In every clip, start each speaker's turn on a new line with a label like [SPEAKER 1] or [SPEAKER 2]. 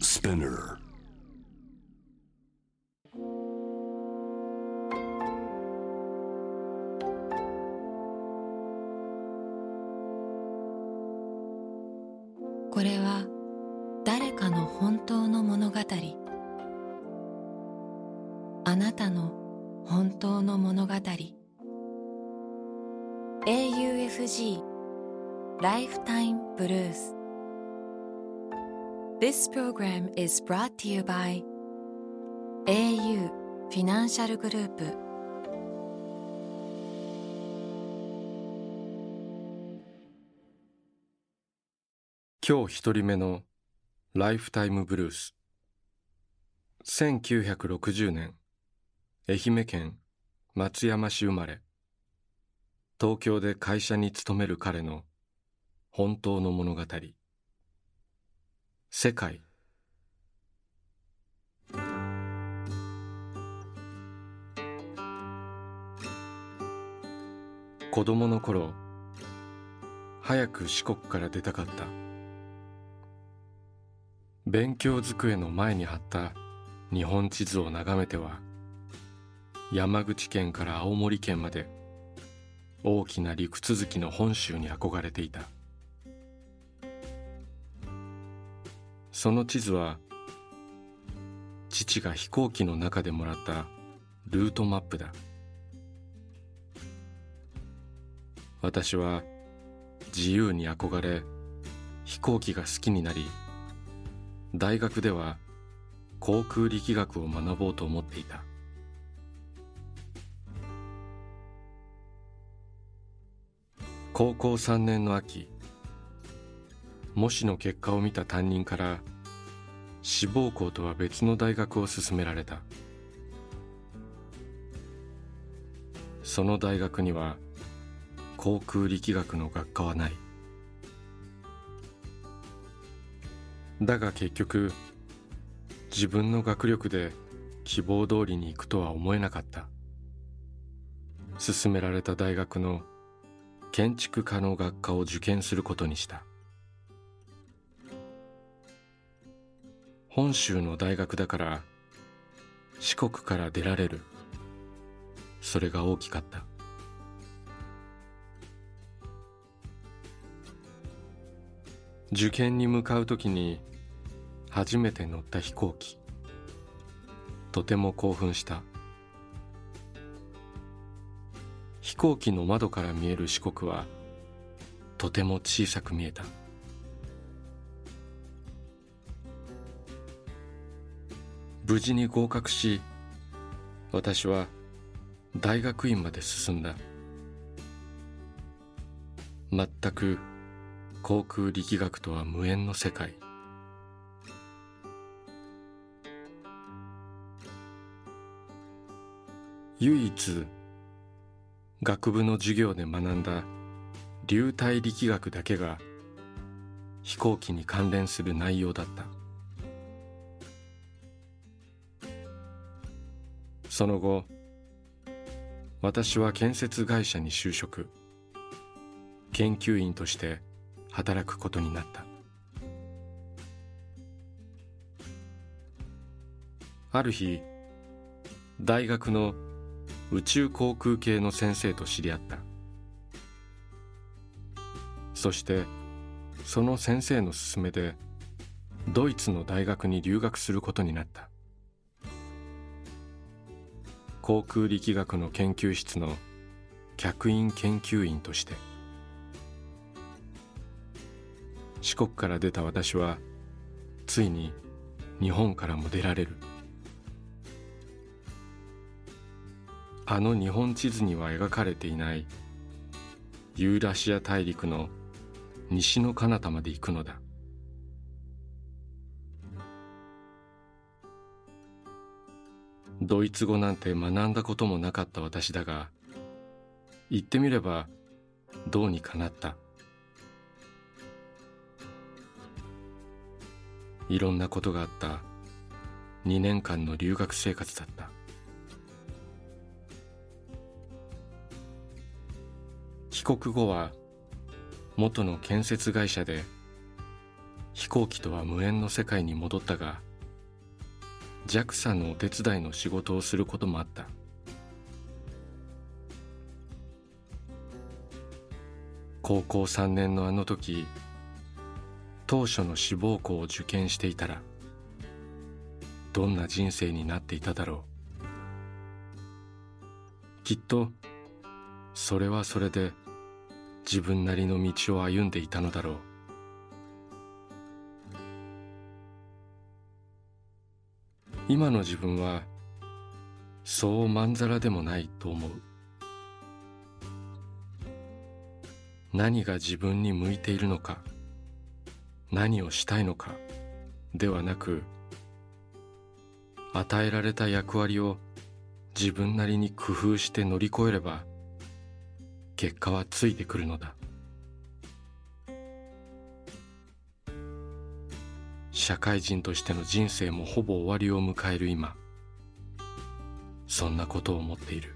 [SPEAKER 1] Spinner.
[SPEAKER 2] This program is brought to you by au フィナンシャルグループ
[SPEAKER 3] 今日一人目のライフタイムブルース1960年。愛媛県松山市生まれ。東京で会社に勤める彼の本当の物語。世界。子供の頃早く四国から出たかった。勉強机の前に貼った日本地図を眺めては山口県から青森県まで大きな陸続きの本州に憧れていた。その地図は父が飛行機の中でもらったルートマップだ。私は自由に憧れ飛行機が好きになり大学では航空力学を学ぼうと思っていた。高校3年の秋模試の結果を見た担任から志望校とは別の大学を勧められた。その大学には航空力学の学科はない。だが結局自分の学力で希望通りに行くとは思えなかった。勧められた大学の建築家の学科を受験することにした。本州の大学だから四国から出られる。それが大きかった。受験に向かう時に初めて乗った飛行機。とても興奮した。飛行機の窓から見える四国はとても小さく見えた。無事に合格し私は大学院まで進んだ。全く航空力学とは無縁の世界。唯一学部の授業で学んだ流体力学だけが飛行機に関連する内容だった。その後私は建設会社に就職。研究員として働くことになった。ある日大学の宇宙航空系の先生と知り合った。そしてその先生の勧めでドイツの大学に留学することになった。航空力学の研究室の客員研究員として。四国から出た私はついに日本からも出られる。あの日本地図には描かれていないユーラシア大陸の西の彼方まで行くのだ。ドイツ語なんて学んだこともなかった私だが言ってみればどうにかなった。いろんなことがあった。2年間の留学生活だった。帰国後は元の建設会社で飛行機とは無縁の世界に戻ったが JAXA のお手伝いの仕事をすることもあった。高校3年のあの時当初の志望校を受験していたらどんな人生になっていただろう。きっとそれはそれで自分なりの道を歩んでいたのだろう。今の自分はそうまんざらでもないと思う。何が自分に向いているのか何をしたいのかではなく与えられた役割を自分なりに工夫して乗り越えれば結果はついてくるのだ。社会人としての人生もほぼ終わりを迎える今。そんなことを思っている。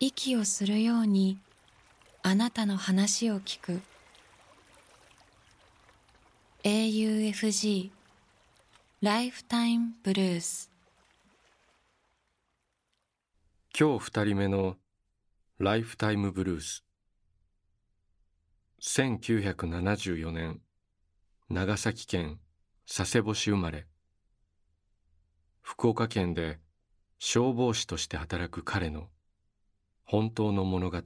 [SPEAKER 2] 息をするようにあなたの話を聞く。AUFG ライフタイムブルース
[SPEAKER 3] 今日二人目のライフタイムブルース1974年長崎県佐世保市生まれ。福岡県で消防士として働く彼の本当の物語。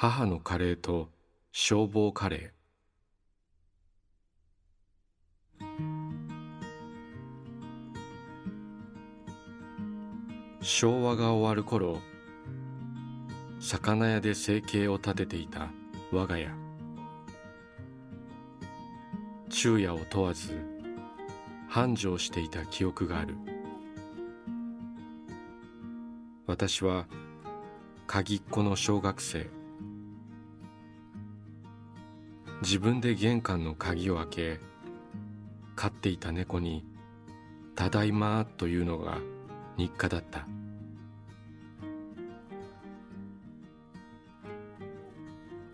[SPEAKER 3] 母のカレーと消防カレー。昭和が終わる頃魚屋で生計を立てていた我が家。昼夜を問わず繁盛していた記憶がある。私は鍵っ子の小学生。自分で玄関の鍵を開け飼っていた猫に「ただいま」というのが日課だった。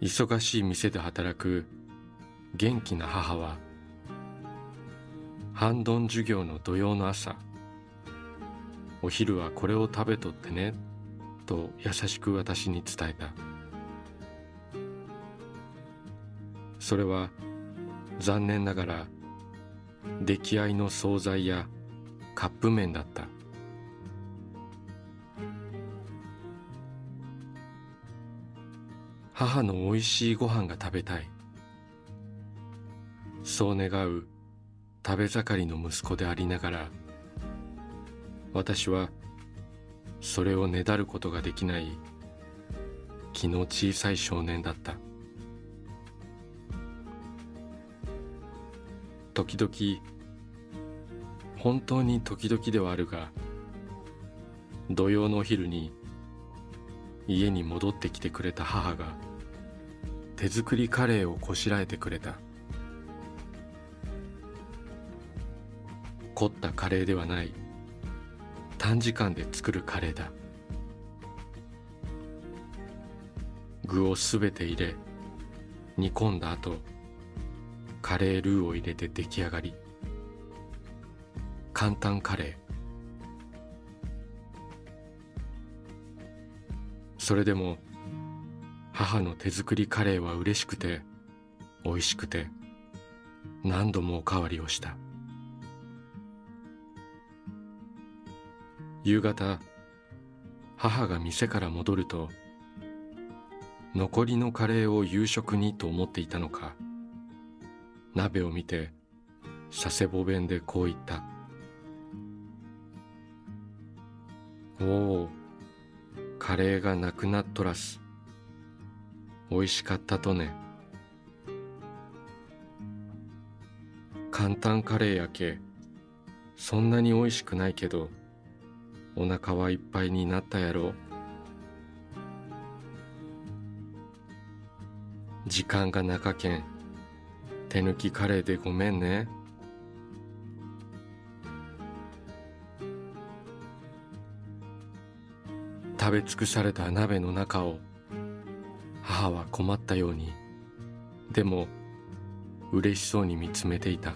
[SPEAKER 3] 忙しい店で働く元気な母は半ドン授業の土曜の朝お昼はこれを食べとってねと優しく私に伝えた。それは残念ながら出来合いの惣菜やカップ麺だった。母のおいしいご飯が食べたい。そう願う食べ盛りの息子でありながら私はそれをねだることができない気の小さい少年だった。時々本当に時々ではあるが土曜のお昼に家に戻ってきてくれた母が手作りカレーをこしらえてくれた。凝ったカレーではない。短時間で作るカレーだ。具をすべて入れ煮込んだ後カレールーを入れて出来上がり。簡単カレー。それでも母の手作りカレーは嬉しくて美味しくて何度もおかわりをした。夕方母が店から戻ると残りのカレーを夕食にと思っていたのか鍋を見て佐世保弁でこう言った「おおカレーがなくなっとらす。おいしかったとね。簡単カレーやけ。そんなにおいしくないけどお腹はいっぱいになったやろ。時間がなかけん。手抜きカレーでごめんね。食べ尽くされた鍋の中を母は困ったようにでも嬉しそうに見つめていた。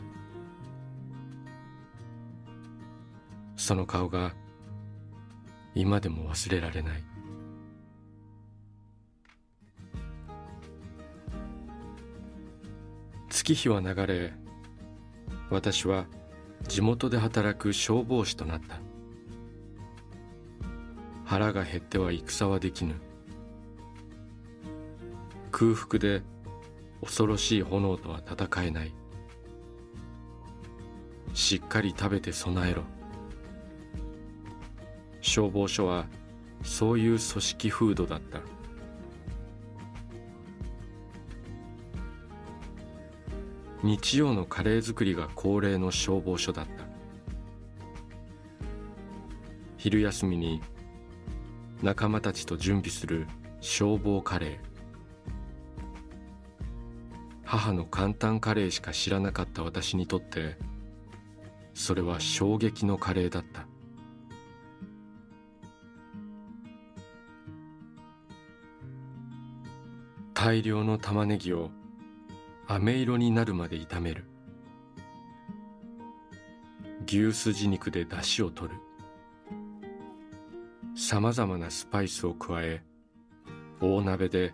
[SPEAKER 3] その顔が今でも忘れられない。月日は流れ私は地元で働く消防士となった。腹が減っては戦はできぬ。空腹で恐ろしい炎とは戦えない。しっかり食べて備えろ。消防署はそういう組織風土だった。日曜のカレー作りが恒例の消防署だった。昼休みに仲間たちと準備する消防カレー。母の簡単カレーしか知らなかった私にとってそれは衝撃のカレーだった。大量の玉ねぎを飴色になるまで炒める。牛すじ肉で出汁を取る。さまざまなスパイスを加え大鍋で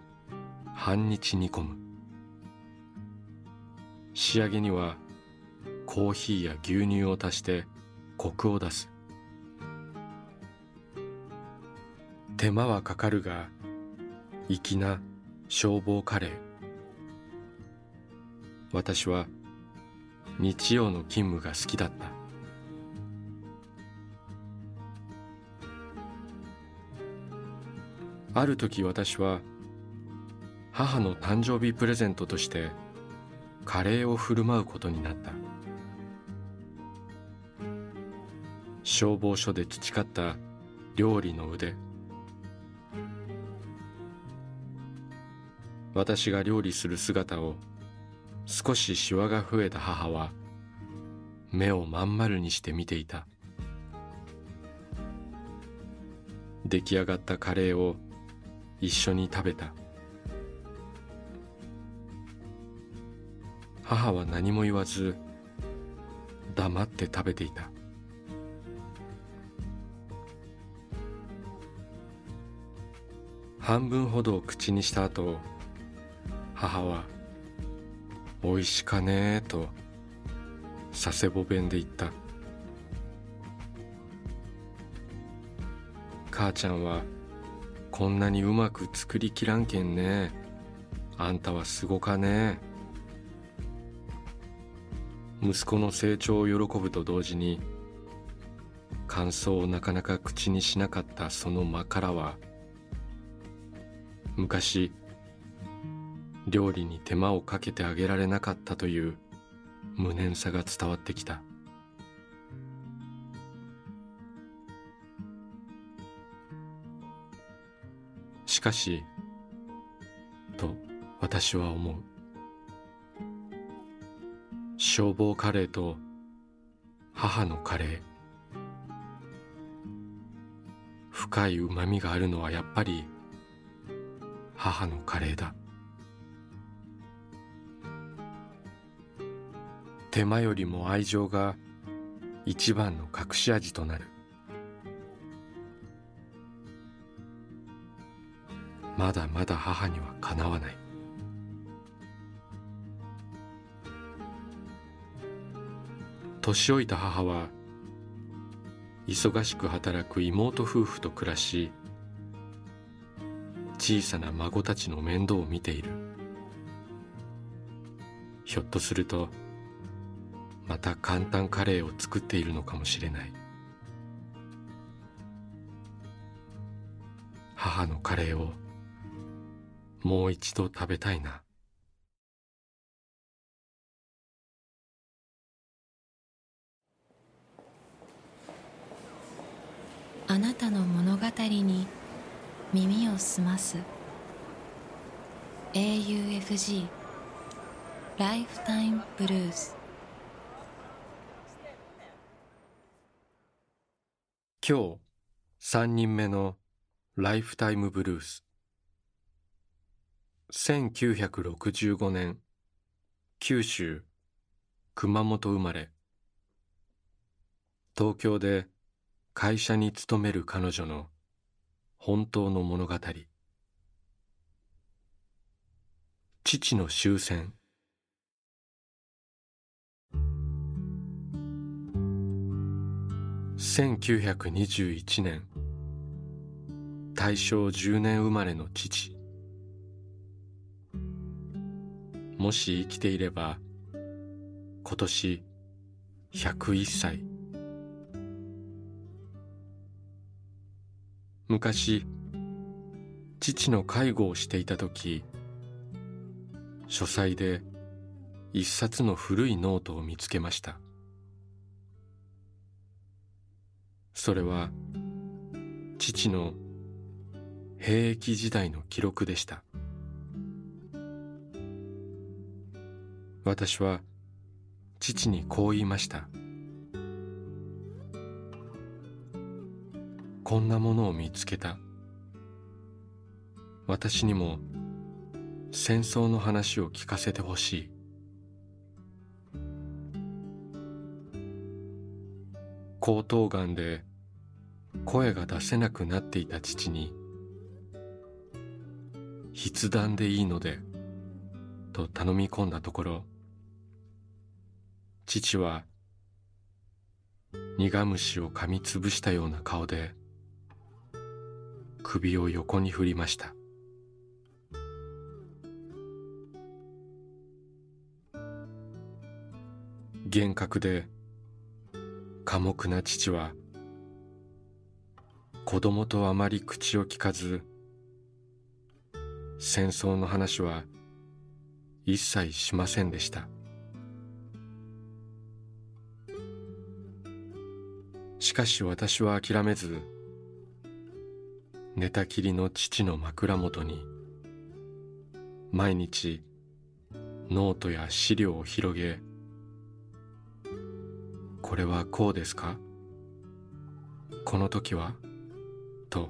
[SPEAKER 3] 半日煮込む。仕上げにはコーヒーや牛乳を足してコクを出す。手間はかかるが粋な消防カレー。私は日曜の勤務が好きだった。ある時私は母の誕生日プレゼントとしてカレーを振る舞うことになった。消防署で培った料理の腕。私が料理する姿を少しシワが増えた母は目をまん丸にして見ていた。出来上がったカレーを一緒に食べた。母は何も言わず黙って食べていた。半分ほどを口にした後母は「おいしかねえ」と佐世保弁で言った。母ちゃんはこんなにうまく作りきらんけんね。あんたはすごかね。息子の成長を喜ぶと同時に感想をなかなか口にしなかったその間からは昔料理に手間をかけてあげられなかったという無念さが伝わってきた。しかしと私は思う。消防カレーと母のカレー。深い旨みがあるのはやっぱり母のカレーだ。手間よりも愛情が一番の隠し味となる。まだまだ母にはかなわない。年老いた母は忙しく働く妹夫婦と暮らし小さな孫たちの面倒を見ている。ひょっとするとまた簡単カレーを作っているのかもしれない。母のカレーをもう一度食べたいな。
[SPEAKER 2] あなたの物語に耳を澄ます。AUFG ライフタイムブルース
[SPEAKER 3] 今日3人目のライフタイムブルース。1965年九州熊本生まれ。東京で会社に勤める彼女の本当の物語。父の終戦。1921年。大正10年生まれの父。もし生きていれば今年101歳。昔父の介護をしていた時書斎で一冊の古いノートを見つけました。それは父の兵役時代の記録でした。私は父にこう言いました。こんなものを見つけた。私にも戦争の話を聞かせてほしい。喉頭がんで声が出せなくなっていた父に筆談でいいのでと頼み込んだところ父は苦虫を噛みつぶしたような顔で首を横に振りました。厳格で寡黙な父は子供とあまり口を聞かず戦争の話は一切しませんでした。しかし私は諦めず寝たきりの父の枕元に毎日ノートや資料を広げこれはこうですか？この時は？と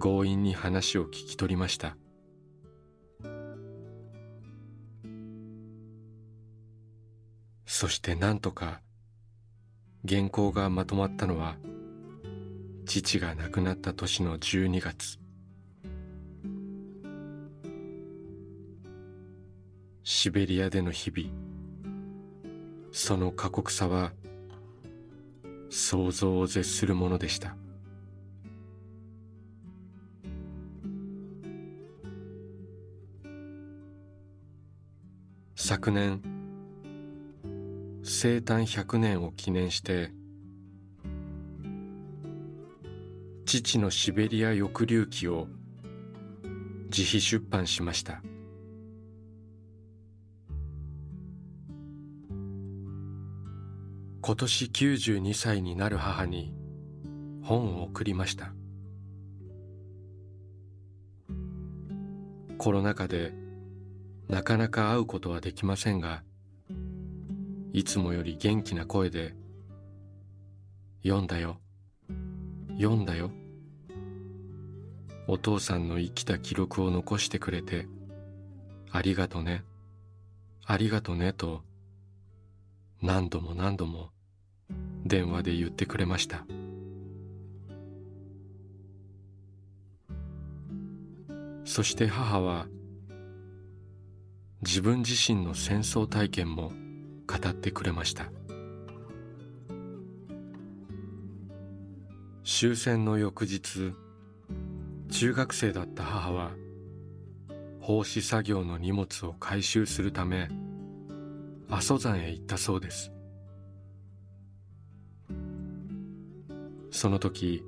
[SPEAKER 3] 強引に話を聞き取りました。そして何とか原稿がまとまったのは父が亡くなった年の12月。シベリアでの日々。その過酷さは想像を絶するものでした。昨年生誕100年を記念して父のシベリア抑留記を自費出版しました。今年92歳になる母に本を送りました。コロナ禍でなかなか会うことはできませんがいつもより元気な声で「読んだよ読んだよ」お父さんの生きた記録を残してくれてありがとねありがとねと何度も何度も電話で言ってくれました。そして母は自分自身の戦争体験も語ってくれました。終戦の翌日中学生だった母は奉仕作業の荷物を回収するため阿蘇山へ行ったそうです。その時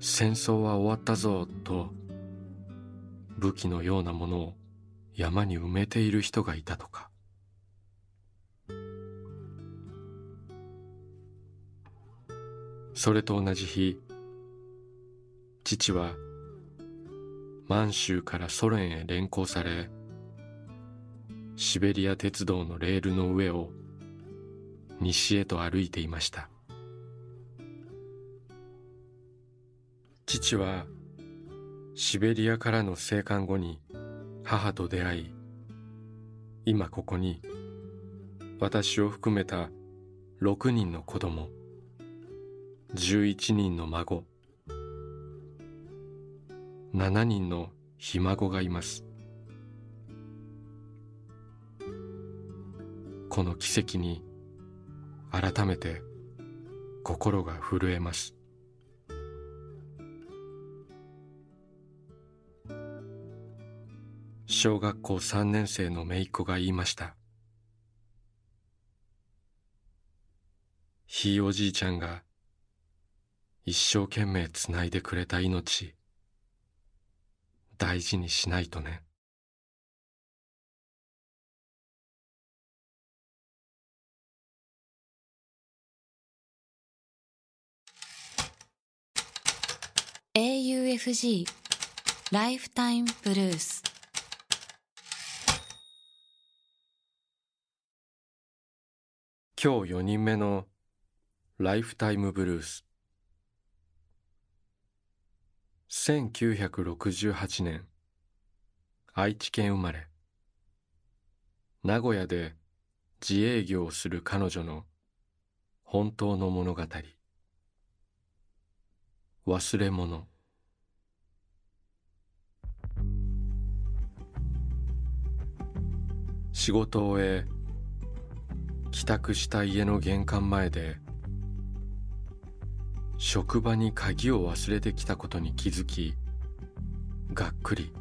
[SPEAKER 3] 戦争は終わったぞと武器のようなものを山に埋めている人がいたとか。それと同じ日父は満州からソ連へ連行されシベリア鉄道のレールの上を西へと歩いていました。父はシベリアからの生還後に母と出会い今ここに私を含めた6人の子供11人の孫7人のひ孫がいます。この奇跡に改めて心が震えます。小学校3年生の姪っ子が言いました。ひいおじいちゃんが一生懸命つないでくれた命大事にしないとね「
[SPEAKER 2] AUFG ライフタイムブルース」
[SPEAKER 3] 今日4人目のライフタイムブルース。1968年愛知県生まれ。名古屋で自営業をする彼女の本当の物語。忘れ物。仕事を終え帰宅した家の玄関前で職場に鍵を忘れてきたことに気づきがっくり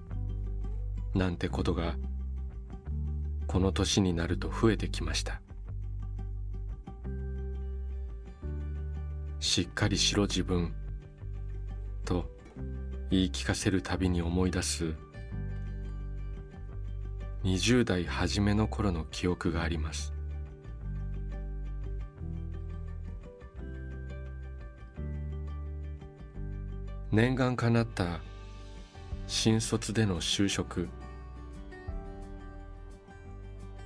[SPEAKER 3] なんてことがこの年になると増えてきました。しっかりしろ自分と言い聞かせるたびに思い出す20代初めの頃の記憶があります。念願かなった新卒での就職。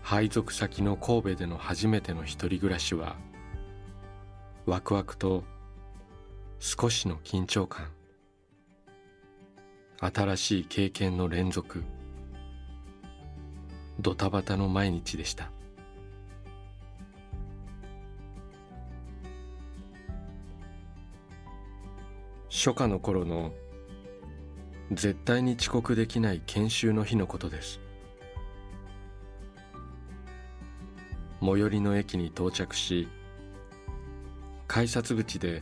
[SPEAKER 3] 配属先の神戸での初めての一人暮らしはワクワクと少しの緊張感。新しい経験の連続。ドタバタの毎日でした。初夏の頃の絶対に遅刻できない研修の日のことです。最寄りの駅に到着し改札口で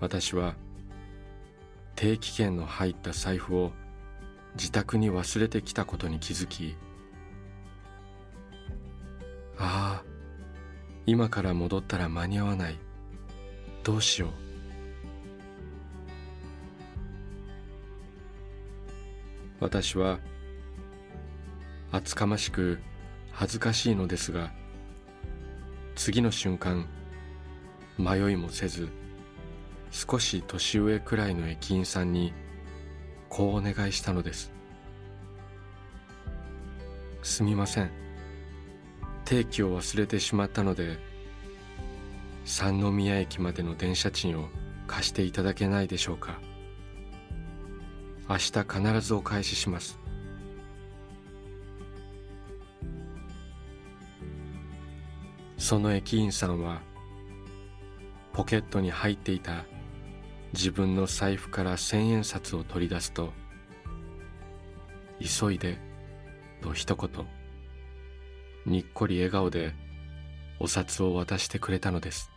[SPEAKER 3] 私は定期券の入った財布を自宅に忘れてきたことに気づきああ今から戻ったら間に合わない。どうしよう。私は厚かましく恥ずかしいのですが次の瞬間迷いもせず少し年上くらいの駅員さんにこうお願いしたのです。すみません。定期を忘れてしまったので三宮駅までの電車賃を貸していただけないでしょうか。明日必ずお返しします。その駅員さんはポケットに入っていた自分の財布から千円札を取り出すと「急いで」と一言にっこり笑顔でお札を渡してくれたのです。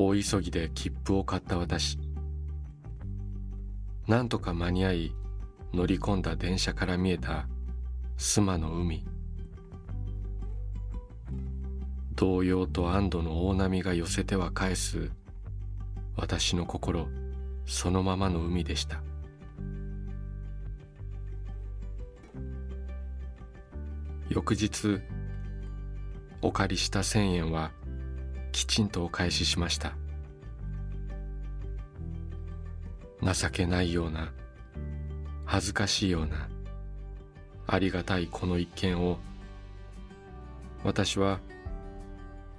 [SPEAKER 3] 大急ぎで切符を買った私。なんとか間に合い乗り込んだ電車から見えた須磨の海。動揺と安堵の大波が寄せては返す私の心そのままの海でした。翌日お借りした千円はきちんとお返ししました。情けないような恥ずかしいようなありがたいこの一件を私は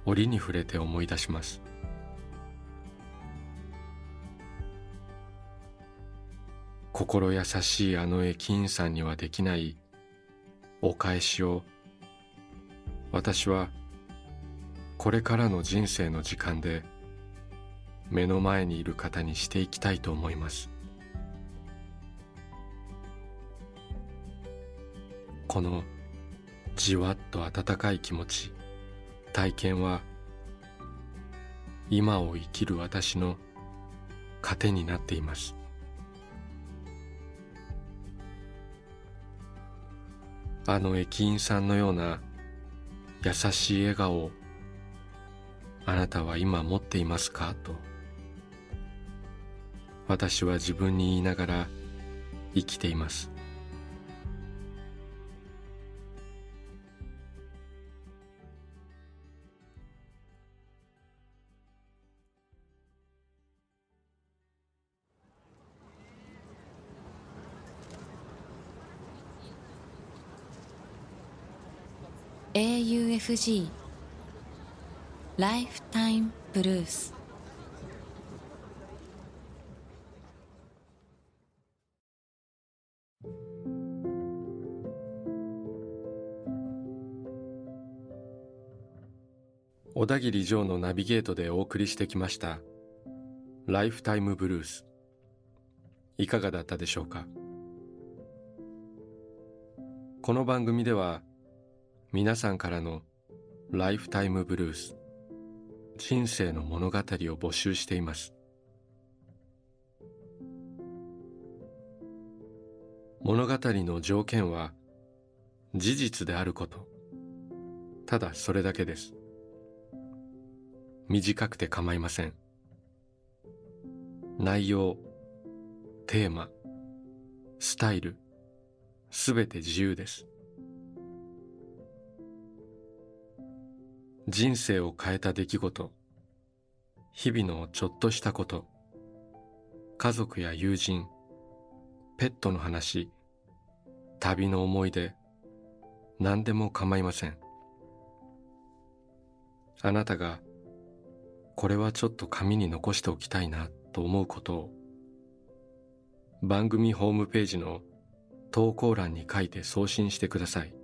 [SPEAKER 3] 折に触れて思い出します。心優しいあの駅員さんにはできないお返しを私はこれからの人生の時間で目の前にいる方にしていきたいと思います。このじわっと温かい気持ち体験は今を生きる私の糧になっています。あの駅員さんのような優しい笑顔をあなたは今持っていますか？と。私は自分に言いながら生きています「
[SPEAKER 2] AUFG ライフタイムブルース」
[SPEAKER 3] 小田切城のナビゲートでお送りしてきました「ライフタイムブルース」いかがだったでしょうか？この番組では皆さんからのライフタイムブルース人生の物語を募集しています。物語の条件は事実であること。ただそれだけです。短くて構いません。内容テーマスタイルすべて自由です。人生を変えた出来事。日々のちょっとしたこと。家族や友人。ペットの話。旅の思い出。何でも構いません。あなたがこれはちょっと紙に残しておきたいなと思うことを番組ホームページの投稿欄に書いて送信してください。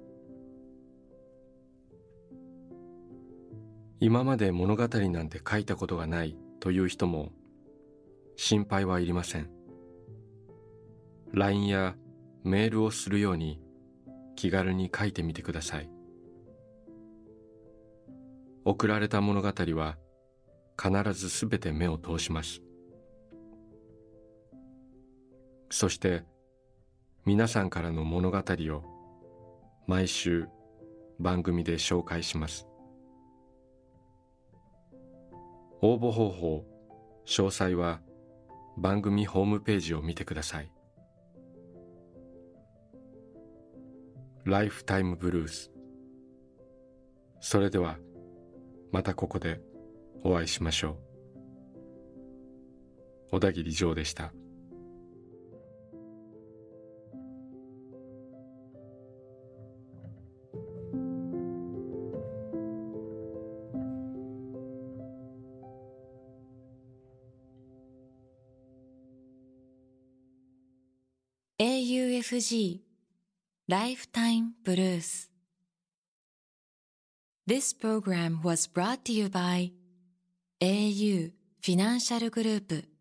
[SPEAKER 3] 今まで物語なんて書いたことがないという人も心配はいりません。LINE やメールをするように気軽に書いてみてください。送られた物語は必ずすべて目を通します。そして皆さんからの物語を毎週番組で紹介します。応募方法詳細は番組ホームページを見てください。ライフタイムブルース。それではまたここでお会いしましょう。小田切城でした。
[SPEAKER 2] UFG Lifetime Blues This program was brought to you by au フィ